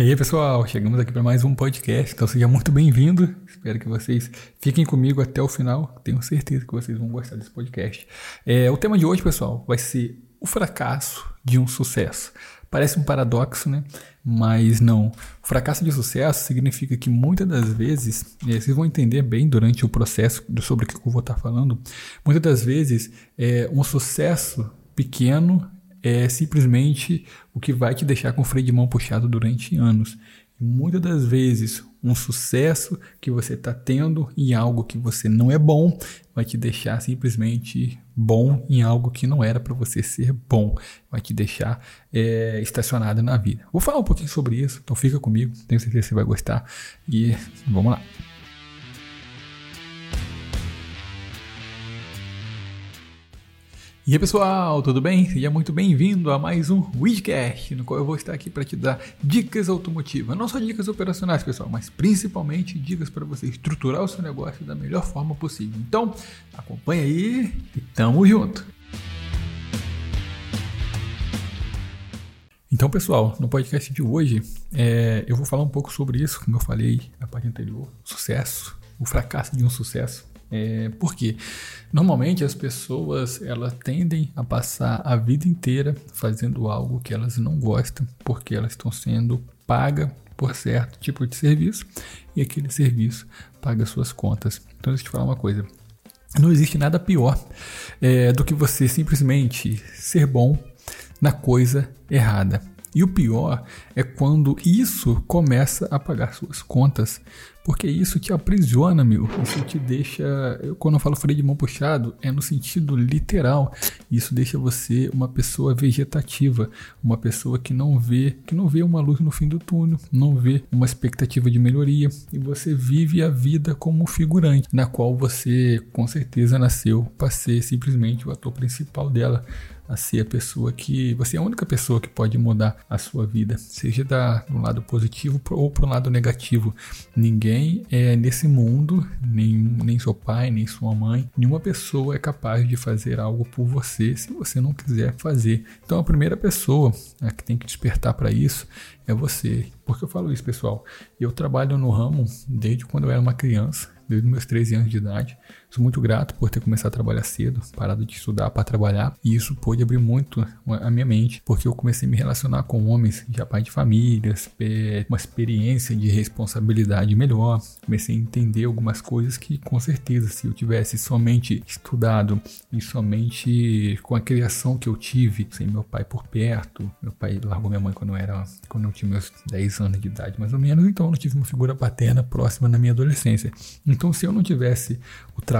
E aí, pessoal, chegamos aqui para mais um podcast, então seja muito bem-vindo. Espero que vocês fiquem comigo até o final. Tenho certeza que vocês vão gostar desse podcast. É, o tema de hoje, pessoal, vai ser o fracasso de um sucesso. Parece um paradoxo, né? Mas não. O fracasso de sucesso significa que muitas das vezes, é, vocês vão entender bem durante o processo sobre o que eu vou estar falando, muitas das vezes é, um sucesso pequeno é simplesmente o que vai te deixar com o freio de mão puxado durante anos. Muitas das vezes, um sucesso que você está tendo em algo que você não é bom vai te deixar simplesmente bom em algo que não era para você ser bom, vai te deixar é, estacionado na vida. Vou falar um pouquinho sobre isso, então fica comigo, tenho certeza que você vai gostar e vamos lá. E aí pessoal, tudo bem? Seja muito bem-vindo a mais um Widcast, no qual eu vou estar aqui para te dar dicas automotivas. Não só dicas operacionais, pessoal, mas principalmente dicas para você estruturar o seu negócio da melhor forma possível. Então, acompanha aí e tamo junto! Então, pessoal, no podcast de hoje é, eu vou falar um pouco sobre isso, como eu falei na parte anterior, sucesso, o fracasso de um sucesso. É, por quê? Normalmente as pessoas elas tendem a passar a vida inteira fazendo algo que elas não gostam, porque elas estão sendo pagas por certo tipo de serviço e aquele serviço paga suas contas. Então deixa eu te falar uma coisa. Não existe nada pior é, do que você simplesmente ser bom na coisa errada. E o pior é quando isso começa a pagar suas contas, porque isso te aprisiona, meu. Isso te deixa. Eu, quando eu falo freio de mão puxado, é no sentido literal. Isso deixa você uma pessoa vegetativa, uma pessoa que não vê, que não vê uma luz no fim do túnel, não vê uma expectativa de melhoria e você vive a vida como figurante, na qual você com certeza nasceu para ser simplesmente o ator principal dela a ser a pessoa que. Você é a única pessoa que pode mudar a sua vida, seja da, do lado positivo ou para o lado negativo. Ninguém é nesse mundo, nem, nem seu pai, nem sua mãe, nenhuma pessoa é capaz de fazer algo por você se você não quiser fazer. Então a primeira pessoa que tem que despertar para isso é você. Por que eu falo isso, pessoal? Eu trabalho no ramo desde quando eu era uma criança desde meus 13 anos de idade. Sou muito grato por ter começado a trabalhar cedo, parado de estudar para trabalhar, e isso pôde abrir muito a minha mente, porque eu comecei a me relacionar com homens já pai de famílias, uma experiência de responsabilidade melhor, comecei a entender algumas coisas que com certeza se eu tivesse somente estudado e somente com a criação que eu tive, sem meu pai por perto, meu pai largou minha mãe quando eu era quando eu tinha meus 10 anos de idade, mais ou menos, então eu não tive uma figura paterna próxima na minha adolescência. Então, se eu não tivesse o trabalho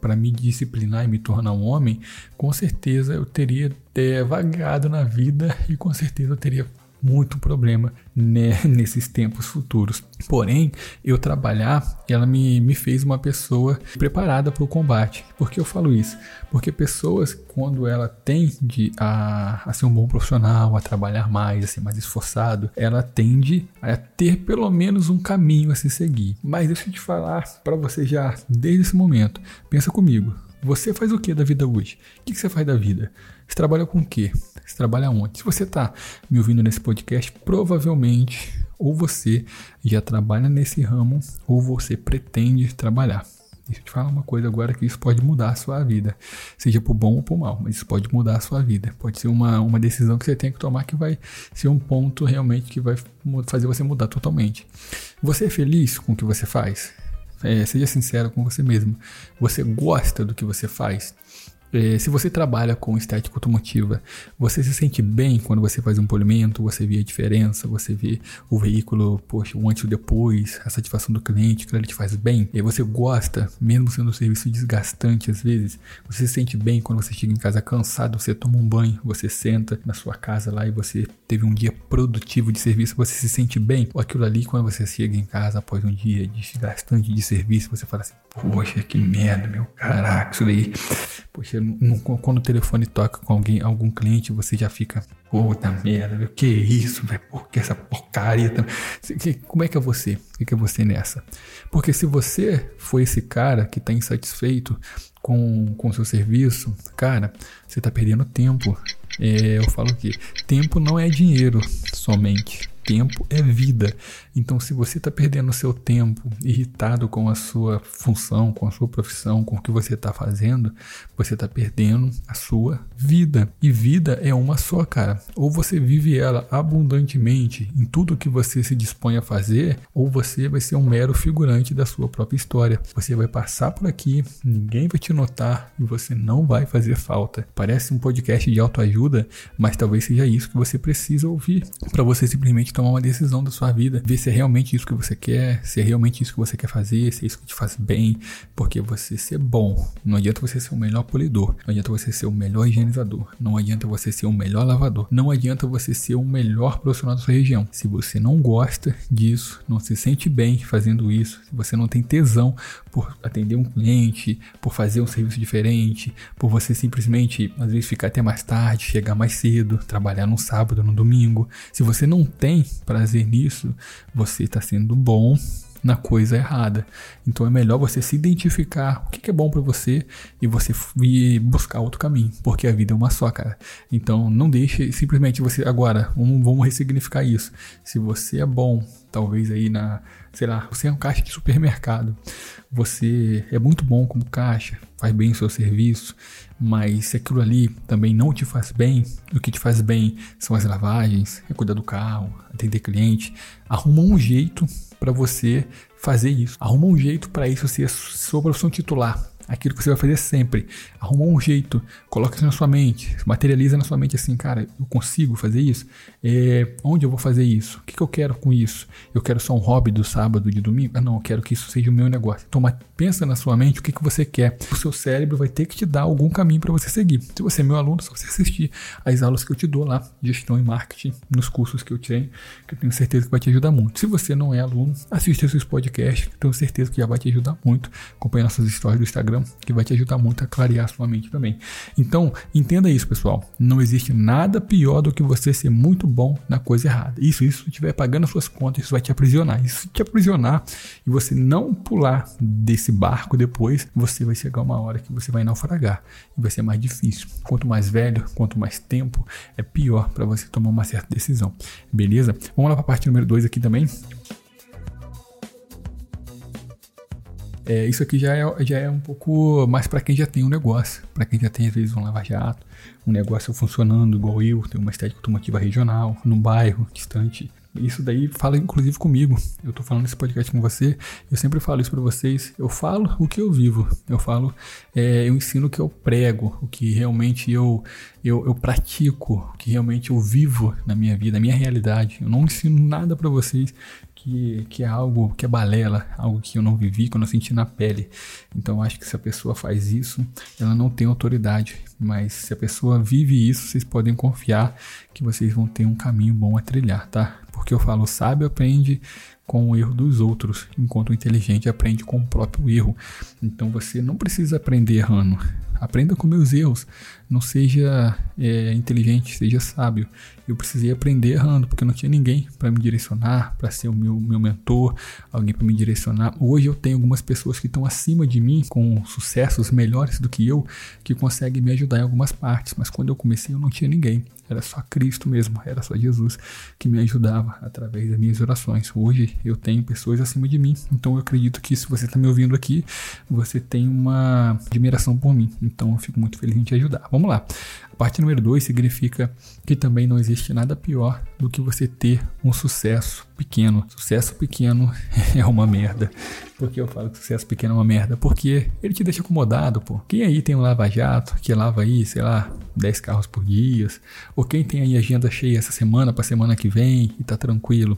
para me disciplinar e me tornar um homem, com certeza eu teria é, vagado na vida e com certeza eu teria muito problema né, nesses tempos futuros. Porém, eu trabalhar, ela me, me fez uma pessoa preparada para o combate. Por que eu falo isso? Porque pessoas, quando ela tende a, a ser um bom profissional, a trabalhar mais, a ser mais esforçado, ela tende a ter pelo menos um caminho a se seguir. Mas deixa eu te falar para você já desde esse momento. Pensa comigo. Você faz o que da vida hoje? O que você faz da vida? Você trabalha com o quê? Você trabalha onde? Se você está me ouvindo nesse podcast, provavelmente ou você já trabalha nesse ramo ou você pretende trabalhar. Deixa eu te falar uma coisa agora que isso pode mudar a sua vida, seja por bom ou por mal, mas isso pode mudar a sua vida. Pode ser uma, uma decisão que você tem que tomar que vai ser um ponto realmente que vai fazer você mudar totalmente. Você é feliz com o que você faz? É, seja sincero com você mesmo. Você gosta do que você faz? É, se você trabalha com estética automotiva, você se sente bem quando você faz um polimento, você vê a diferença, você vê o veículo, poxa, o antes e depois, a satisfação do cliente, que ele te faz bem. E você gosta, mesmo sendo um serviço desgastante às vezes, você se sente bem quando você chega em casa cansado, você toma um banho, você senta na sua casa lá e você teve um dia produtivo de serviço, você se sente bem. Ou aquilo ali, quando você chega em casa após um dia desgastante de serviço, você fala assim, poxa, que merda, meu, caraca, isso daí, poxa, quando o telefone toca com alguém, algum cliente, você já fica, puta merda, o que isso, velho? Por que essa porcaria? Como é que é você? O que é você nessa? Porque se você for esse cara que está insatisfeito com o seu serviço, cara, você está perdendo tempo. É, eu falo que tempo não é dinheiro somente. tempo é vida. Então, se você está perdendo seu tempo irritado com a sua função, com a sua profissão, com o que você está fazendo, você está perdendo a sua vida. E vida é uma só, cara. Ou você vive ela abundantemente em tudo que você se dispõe a fazer, ou você vai ser um mero figurante da sua própria história. Você vai passar por aqui, ninguém vai te notar e você não vai fazer falta. Parece um podcast de autoajuda, mas talvez seja isso que você precisa ouvir para você simplesmente tomar uma decisão da sua vida, ver se é realmente isso que você quer, se é realmente isso que você quer fazer, se é isso que te faz bem, porque você ser bom, não adianta você ser o melhor polidor, não adianta você ser o melhor higienizador, não adianta você ser o melhor lavador, não adianta você ser o melhor profissional da sua região. Se você não gosta disso, não se sente bem fazendo isso, se você não tem tesão por atender um cliente, por fazer um serviço diferente, por você simplesmente às vezes ficar até mais tarde, chegar mais cedo, trabalhar no sábado, no domingo, se você não tem prazer nisso, você está sendo bom na coisa errada. Então é melhor você se identificar o que é bom para você e você ir buscar outro caminho, porque a vida é uma só, cara. Então não deixe simplesmente você agora, vamos, vamos ressignificar isso. Se você é bom, talvez aí na, sei lá, você é um caixa de supermercado, você é muito bom como caixa, faz bem o seu serviço, mas se aquilo ali também não te faz bem, o que te faz bem são as lavagens, é cuidar do carro, atender cliente, arruma um jeito para você fazer isso. Arruma um jeito para isso ser sua profissão titular aquilo que você vai fazer sempre. Arruma um jeito, coloca isso na sua mente, materializa na sua mente assim, cara, eu consigo fazer isso? É, onde eu vou fazer isso? O que, que, eu quero com isso? Eu quero só um hobby do sábado, de domingo? Ah, não, eu quero que isso seja o meu negócio. Então, pensa na sua mente o que, que você quer. O seu cérebro vai ter que te dar algum caminho para você seguir. Se você é meu aluno, só você assistir as aulas que eu te dou lá, gestão e marketing, nos cursos que eu tenho, que eu tenho certeza que vai te ajudar muito. Se você não é aluno, assista esses podcasts, que tenho certeza que já vai te ajudar muito. Acompanhe nossas histórias do Instagram que vai te ajudar muito a clarear sua mente também. Então, entenda isso, pessoal. Não existe nada pior do que você ser muito bom na coisa errada. Isso, isso estiver pagando as suas contas, isso vai te aprisionar. Isso te aprisionar e você não pular desse barco depois, você vai chegar uma hora que você vai naufragar e vai ser mais difícil. Quanto mais velho, quanto mais tempo, é pior para você tomar uma certa decisão. Beleza? Vamos lá para a parte número 2 aqui também. É, isso aqui já é, já é um pouco mais para quem já tem um negócio, para quem já tem às vezes um lava-jato, um negócio funcionando igual eu, tem uma estética automotiva regional, num bairro distante. Isso daí fala inclusive comigo. Eu tô falando esse podcast com você, eu sempre falo isso para vocês. Eu falo o que eu vivo, eu falo, é, eu ensino o que eu prego, o que realmente eu, eu, eu pratico, o que realmente eu vivo na minha vida, na minha realidade. Eu não ensino nada para vocês que, que é algo que é balela, algo que eu não vivi, que eu não senti na pele. Então acho que se a pessoa faz isso, ela não tem autoridade. Mas se a pessoa vive isso, vocês podem confiar que vocês vão ter um caminho bom a trilhar, tá? Porque eu falo, sábio aprende com o erro dos outros, enquanto o inteligente aprende com o próprio erro. Então você não precisa aprender errando. Aprenda com meus erros. Não seja é, inteligente, seja sábio. Eu precisei aprender errando, porque não tinha ninguém para me direcionar, para ser o meu, meu mentor, alguém para me direcionar. Hoje eu tenho algumas pessoas que estão acima de mim, com sucessos melhores do que eu, que conseguem me ajudar em algumas partes. Mas quando eu comecei, eu não tinha ninguém. Era só Cristo mesmo, era só Jesus que me ajudava através das minhas orações. Hoje eu tenho pessoas acima de mim, então eu acredito que se você está me ouvindo aqui, você tem uma admiração por mim. Então eu fico muito feliz em te ajudar. Vamos lá. A parte número 2 significa que também não existe nada pior do que você ter um sucesso pequeno. Sucesso pequeno é uma merda. Por que eu falo que sucesso pequeno é uma merda? Porque ele te deixa acomodado, pô. Quem aí tem um lava-jato que lava aí, sei lá, 10 carros por dia? Ou quem tem aí agenda cheia essa semana para semana que vem e tá tranquilo?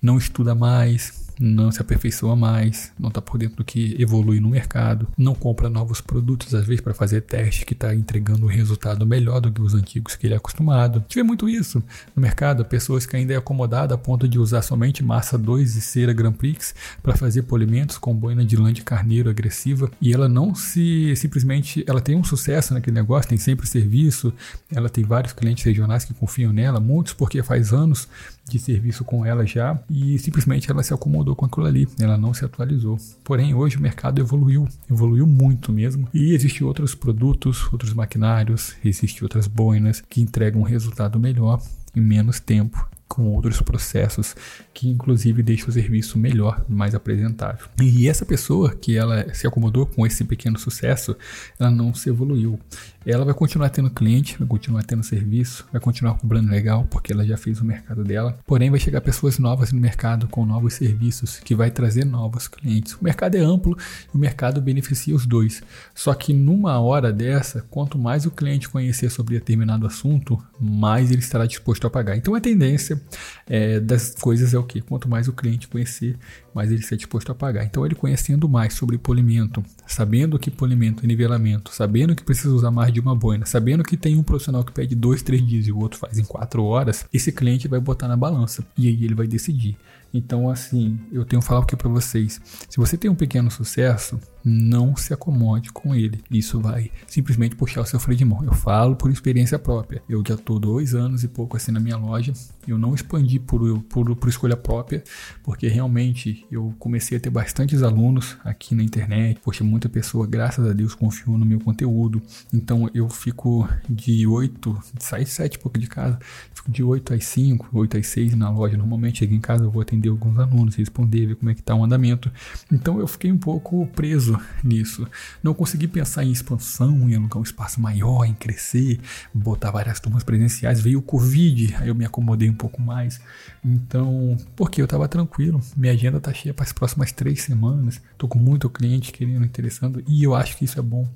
Não estuda mais, não se aperfeiçoa mais, não está por dentro do que evolui no mercado, não compra novos produtos às vezes para fazer teste que está entregando um resultado melhor do que os antigos que ele é acostumado. Tive muito isso no mercado, pessoas que ainda é acomodada a ponto de usar somente massa 2 e cera Grand Prix para fazer polimentos com boina de lã de carneiro agressiva e ela não se simplesmente, ela tem um sucesso naquele negócio, tem sempre serviço, ela tem vários clientes regionais que confiam nela, muitos porque faz anos de serviço com ela já e simplesmente ela se acomodou com aquilo ali, ela não se atualizou. Porém, hoje o mercado evoluiu, evoluiu muito mesmo. E existem outros produtos, outros maquinários, existem outras boinas que entregam um resultado melhor em menos tempo com outros processos que inclusive deixam o serviço melhor, mais apresentável. E essa pessoa que ela se acomodou com esse pequeno sucesso, ela não se evoluiu. Ela vai continuar tendo cliente, vai continuar tendo serviço, vai continuar cobrando legal, porque ela já fez o mercado dela. Porém, vai chegar pessoas novas no mercado com novos serviços, que vai trazer novos clientes. O mercado é amplo e o mercado beneficia os dois. Só que numa hora dessa, quanto mais o cliente conhecer sobre determinado assunto, mais ele estará disposto a pagar. Então a tendência é, das coisas é o que? Quanto mais o cliente conhecer, mais ele está disposto a pagar. Então ele conhecendo mais sobre polimento, sabendo que polimento é nivelamento, sabendo que precisa usar mais de uma boina, sabendo que tem um profissional que pede dois, três dias e o outro faz em quatro horas, esse cliente vai botar na balança e aí ele vai decidir. Então, assim, eu tenho que falar aqui para vocês: se você tem um pequeno sucesso, não se acomode com ele. Isso vai simplesmente puxar o seu freio de mão. Eu falo por experiência própria. Eu já estou dois anos e pouco assim na minha loja. Eu não expandi por, por, por escolha própria, porque realmente eu comecei a ter bastantes alunos aqui na internet. Poxa, muita pessoa, graças a Deus, confiou no meu conteúdo. Então eu fico de 8, saio 7 pouco de casa, fico de 8 às 5, 8 às 6 na loja. Normalmente chego em casa, eu vou atender alguns alunos, responder, ver como é que está o andamento. Então eu fiquei um pouco preso nisso. Não consegui pensar em expansão, em alugar um espaço maior, em crescer, botar várias turmas presenciais. Veio o Covid, aí eu me acomodei um pouco mais. Então, porque eu estava tranquilo, minha agenda está cheia para as próximas três semanas. Estou com muito cliente querendo, interessando, e eu acho que isso é bom.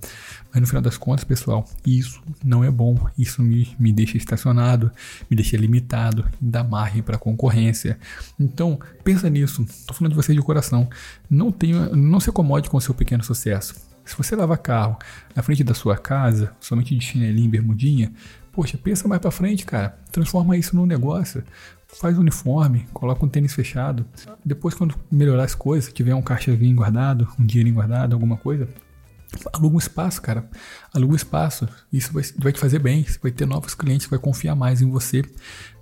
Mas no final das contas, pessoal, isso não é bom. Isso me, me deixa estacionado, me deixa limitado, dá margem para concorrência. Então, pensa nisso. Estou falando de você de coração. Não, tenha, não se acomode com o seu pequeno sucesso. Se você lava carro na frente da sua casa, somente de chinelinho, bermudinha, poxa, pensa mais para frente, cara. Transforma isso num negócio. Faz um uniforme, coloca um tênis fechado. Depois, quando melhorar as coisas, tiver um caixavinho guardado, um dinheirinho guardado, alguma coisa, aluga um espaço, cara. Aluga um espaço. Isso vai, vai te fazer bem. Você vai ter novos clientes, vai confiar mais em você.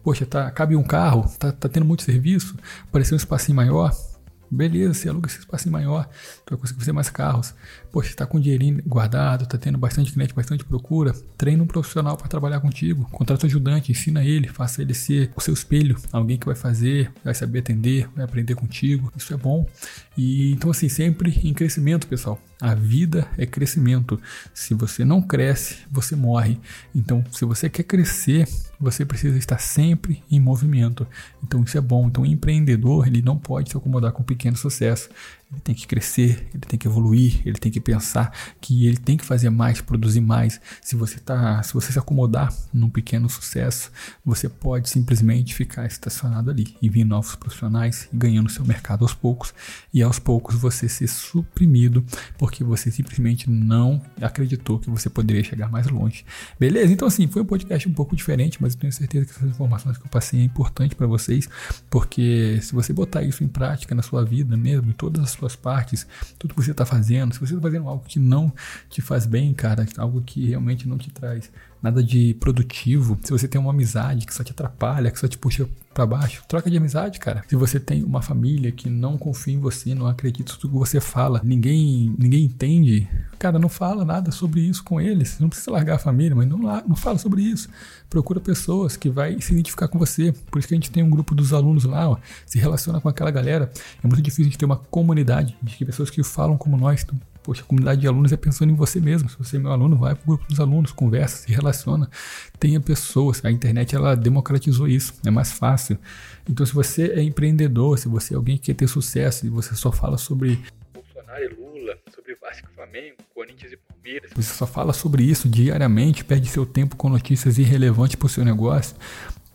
Poxa, tá, cabe um carro, tá, tá tendo muito serviço, apareceu um espacinho maior, Beleza, você aluga esse espaço maior, tu vai conseguir fazer mais carros. Poxa, está com dinheirinho guardado, está tendo bastante cliente, bastante procura. Treina um profissional para trabalhar contigo. Contrata um ajudante, ensina ele, faça ele ser o seu espelho, alguém que vai fazer, vai saber atender, vai aprender contigo. Isso é bom. E então assim, sempre em crescimento, pessoal. A vida é crescimento. Se você não cresce, você morre. Então, se você quer crescer, você precisa estar sempre em movimento. Então isso é bom. Então o empreendedor ele não pode se acomodar com pequeno sucesso. Ele tem que crescer, ele tem que evoluir, ele tem que pensar que ele tem que fazer mais, produzir mais. Se você tá, se você se acomodar num pequeno sucesso, você pode simplesmente ficar estacionado ali e vir novos profissionais ganhando seu mercado aos poucos e aos poucos você ser suprimido porque você simplesmente não acreditou que você poderia chegar mais longe. Beleza? Então assim, foi um podcast um pouco diferente, mas eu tenho certeza que essas informações que eu passei é importante para vocês, porque se você botar isso em prática na sua vida mesmo, em todas as suas suas partes, tudo que você está fazendo, se você está fazendo algo que não te faz bem, cara, algo que realmente não te traz nada de produtivo, se você tem uma amizade que só te atrapalha, que só te puxa para baixo, troca de amizade, cara. Se você tem uma família que não confia em você, não acredita em tudo que você fala, ninguém ninguém entende, cara, não fala nada sobre isso com eles. Não precisa largar a família, mas não, não fala sobre isso. Procura pessoas que vai se identificar com você. Por isso que a gente tem um grupo dos alunos lá, ó, se relaciona com aquela galera. É muito difícil de ter uma comunidade de pessoas que falam como nós. Poxa, a comunidade de alunos é pensando em você mesmo. Se você é meu aluno, vai para o grupo dos alunos, conversa, se relaciona, tenha pessoas. A internet ela democratizou isso, é mais fácil. Então, se você é empreendedor, se você é alguém que quer ter sucesso e você só fala sobre Bolsonaro e Lula, sobre Vasco e Flamengo, Corinthians e Palmeiras, você só fala sobre isso diariamente, perde seu tempo com notícias irrelevantes para o seu negócio,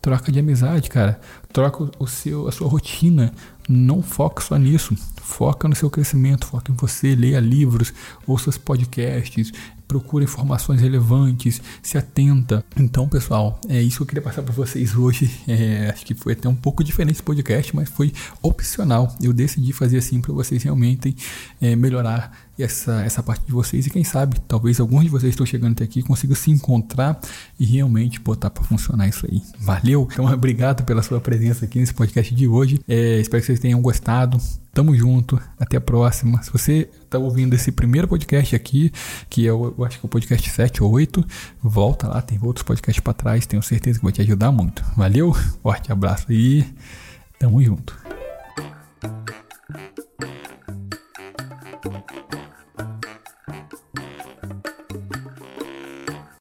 troca de amizade, cara. Troca o seu, a sua rotina não foca só nisso. Foca no seu crescimento, foca em você, leia livros, ouça podcasts, procura informações relevantes, se atenta. Então, pessoal, é isso que eu queria passar para vocês hoje. É, acho que foi até um pouco diferente esse podcast, mas foi opcional. Eu decidi fazer assim para vocês realmente é, melhorar essa, essa parte de vocês e quem sabe, talvez alguns de vocês estão chegando até aqui consigam se encontrar e realmente botar para funcionar isso aí. Valeu? Então, obrigado pela sua presença aqui nesse podcast de hoje. É, espero que vocês tenham gostado. Tamo junto, até a próxima. Se você está ouvindo esse primeiro podcast aqui, que é o, eu acho que é o podcast 7 ou 8, volta lá, tem outros podcasts para trás, tenho certeza que vai te ajudar muito. Valeu, forte abraço e tamo junto.